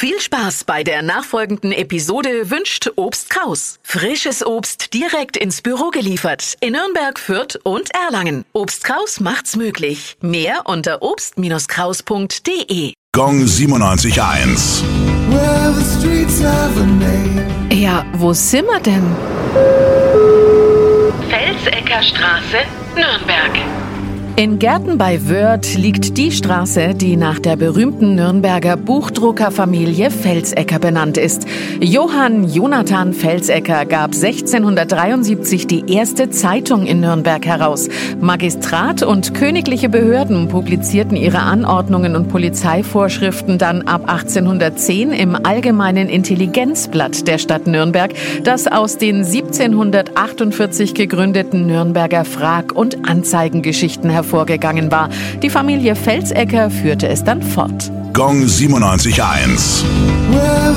Viel Spaß bei der nachfolgenden Episode wünscht Obst Kraus. Frisches Obst direkt ins Büro geliefert in Nürnberg, Fürth und Erlangen. Obst Kraus macht's möglich. Mehr unter obst-kraus.de. Gong 97.1. Well, the streets have a name. Ja, wo sind wir denn? Felsecker Straße, Nürnberg. In Gärten bei Wörth liegt die Straße, die nach der berühmten Nürnberger Buchdruckerfamilie Felsecker benannt ist. Johann Jonathan Felsecker gab 1673 die erste Zeitung in Nürnberg heraus. Magistrat und königliche Behörden publizierten ihre Anordnungen und Polizeivorschriften dann ab 1810 im Allgemeinen Intelligenzblatt der Stadt Nürnberg, das aus den 1748 gegründeten Nürnberger Frag- und Anzeigengeschichten hervorgeht vorgegangen war. Die Familie Felsecker führte es dann fort. Gong 97.1. Well,